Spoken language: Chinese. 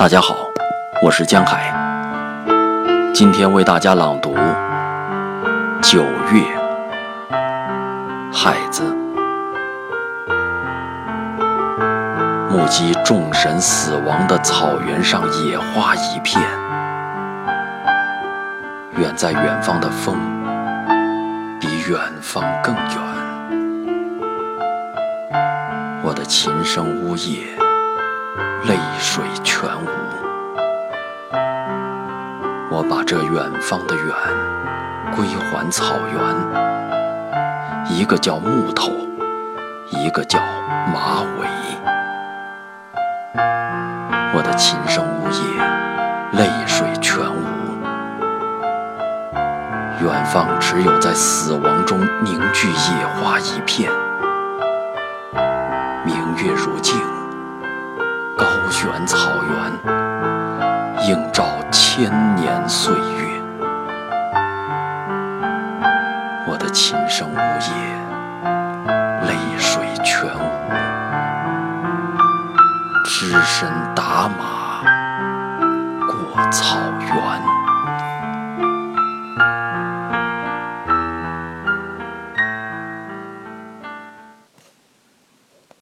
大家好，我是江海，今天为大家朗读《九月》，海子。目击众神死亡的草原上，野花一片。远在远方的风，比远方更远。我的琴声呜咽，泪水全无。我把这远方的远归还草原，一个叫木头，一个叫马尾。我的琴声呜咽，泪水全无。远方只有在死亡中凝聚野花一片。明月如镜，卷草原，映照千年岁月。我的琴声呜咽，泪水全无。只身打马过草原。